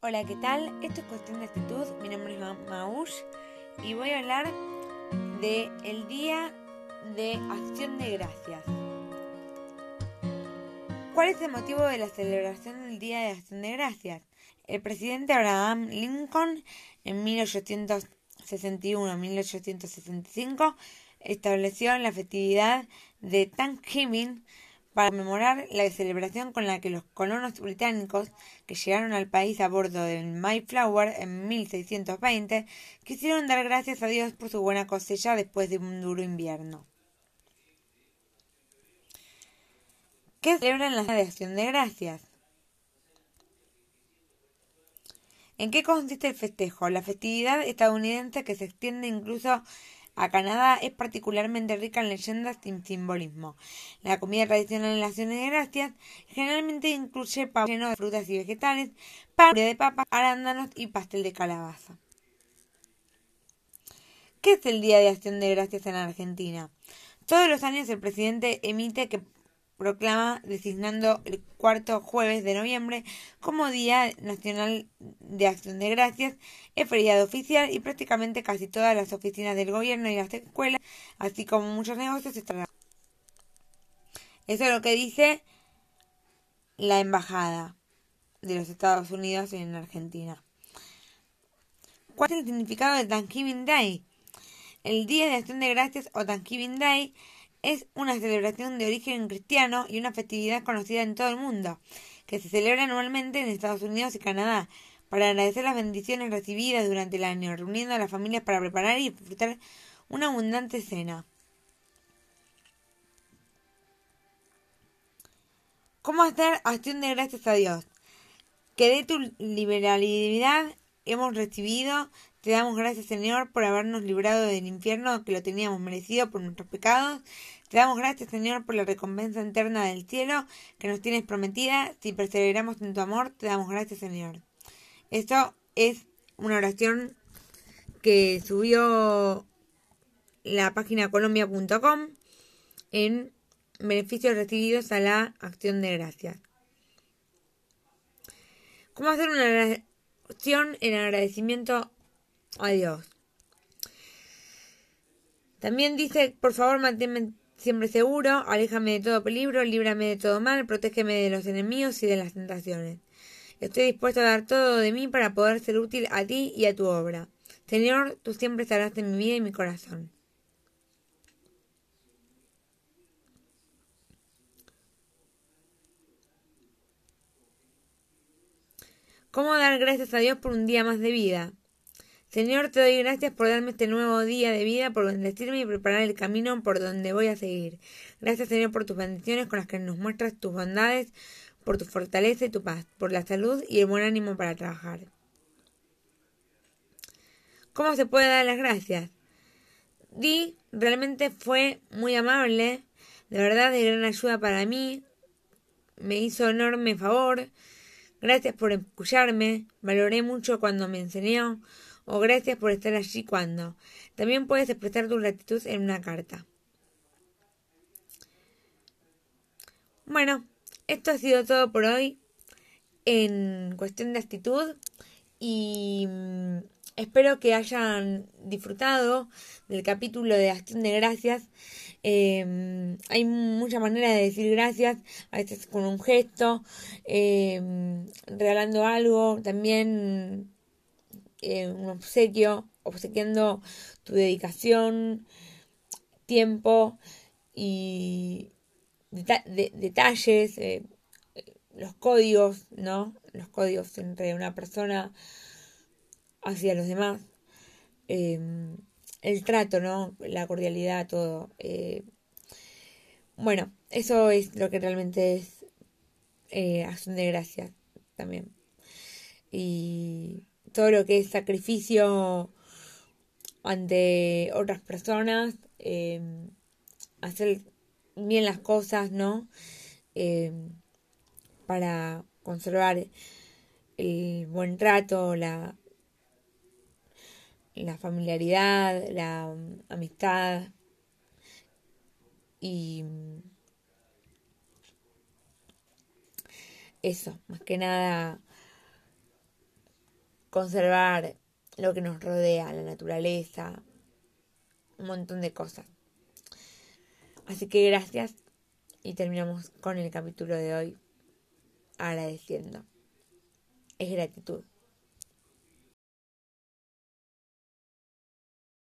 Hola, ¿qué tal? Esto es Cuestión de Actitud. Mi nombre es Maush y voy a hablar de el Día de Acción de Gracias. ¿Cuál es el motivo de la celebración del Día de Acción de Gracias? El presidente Abraham Lincoln en 1861-1865 estableció la festividad de Thanksgiving para conmemorar la celebración con la que los colonos británicos que llegaron al país a bordo del Mayflower en 1620 quisieron dar gracias a Dios por su buena cosecha después de un duro invierno. ¿Qué celebran la de acción de gracias? ¿En qué consiste el festejo? La festividad estadounidense que se extiende incluso a Canadá es particularmente rica en leyendas y simbolismo. La comida tradicional en las acciones de gracias generalmente incluye pavo lleno de frutas y vegetales, pan de papa, arándanos y pastel de calabaza. ¿Qué es el Día de Acción de Gracias en Argentina? Todos los años el presidente emite que proclama designando el cuarto jueves de noviembre como Día Nacional de Acción de Gracias. Es feriado oficial y prácticamente casi todas las oficinas del gobierno y las escuelas, así como muchos negocios, están. Eso es lo que dice la embajada de los Estados Unidos en Argentina. ¿Cuál es el significado de Thanksgiving Day? El Día de Acción de Gracias o Thanksgiving Day es una celebración de origen cristiano y una festividad conocida en todo el mundo, que se celebra anualmente en Estados Unidos y Canadá, para agradecer las bendiciones recibidas durante el año, reuniendo a las familias para preparar y disfrutar una abundante cena. ¿Cómo hacer acción de gracias a Dios? Que de tu liberalidad hemos recibido, te damos gracias Señor por habernos librado del infierno que lo teníamos merecido por nuestros pecados. Te damos gracias Señor por la recompensa eterna del cielo que nos tienes prometida. Si perseveramos en tu amor, te damos gracias Señor. Esto es una oración que subió la página colombia.com en beneficios recibidos a la acción de gracias. ¿Cómo hacer una en agradecimiento a Dios? También dice, por favor, manténme siempre seguro, aléjame de todo peligro, líbrame de todo mal, protégeme de los enemigos y de las tentaciones. Estoy dispuesto a dar todo de mí para poder ser útil a ti y a tu obra. Señor, tú siempre estarás en mi vida y mi corazón. ¿Cómo dar gracias a Dios por un día más de vida? Señor, te doy gracias por darme este nuevo día de vida, por bendecirme y preparar el camino por donde voy a seguir. Gracias, Señor, por tus bendiciones con las que nos muestras tus bondades, por tu fortaleza y tu paz, por la salud y el buen ánimo para trabajar. ¿Cómo se puede dar las gracias? Di realmente fue muy amable, de verdad de gran ayuda para mí, me hizo enorme favor. Gracias por escucharme, valoré mucho cuando me enseñó o gracias por estar allí cuando. También puedes expresar tu gratitud en una carta. Bueno, esto ha sido todo por hoy en cuestión de actitud y mm, espero que hayan disfrutado del capítulo de acción de gracias. Em, hay muchas maneras de decir gracias, a veces con un gesto, em, regalando algo, también eh, un obsequio, obsequiando tu dedicación, tiempo y detalles, eh, los códigos, ¿no? Los códigos entre una persona hacia los demás. Em, el trato, ¿no? La cordialidad, todo. Eh, bueno, eso es lo que realmente es acción de gracia también. Y todo lo que es sacrificio ante otras personas, em, hacer bien las cosas, ¿no? Em, para conservar el buen trato, la, la familiaridad, la amistad y eso, más que nada conservar lo que nos rodea, la naturaleza, un montón de cosas. Así que gracias y terminamos con el capítulo de hoy agradeciendo. Es gratitud.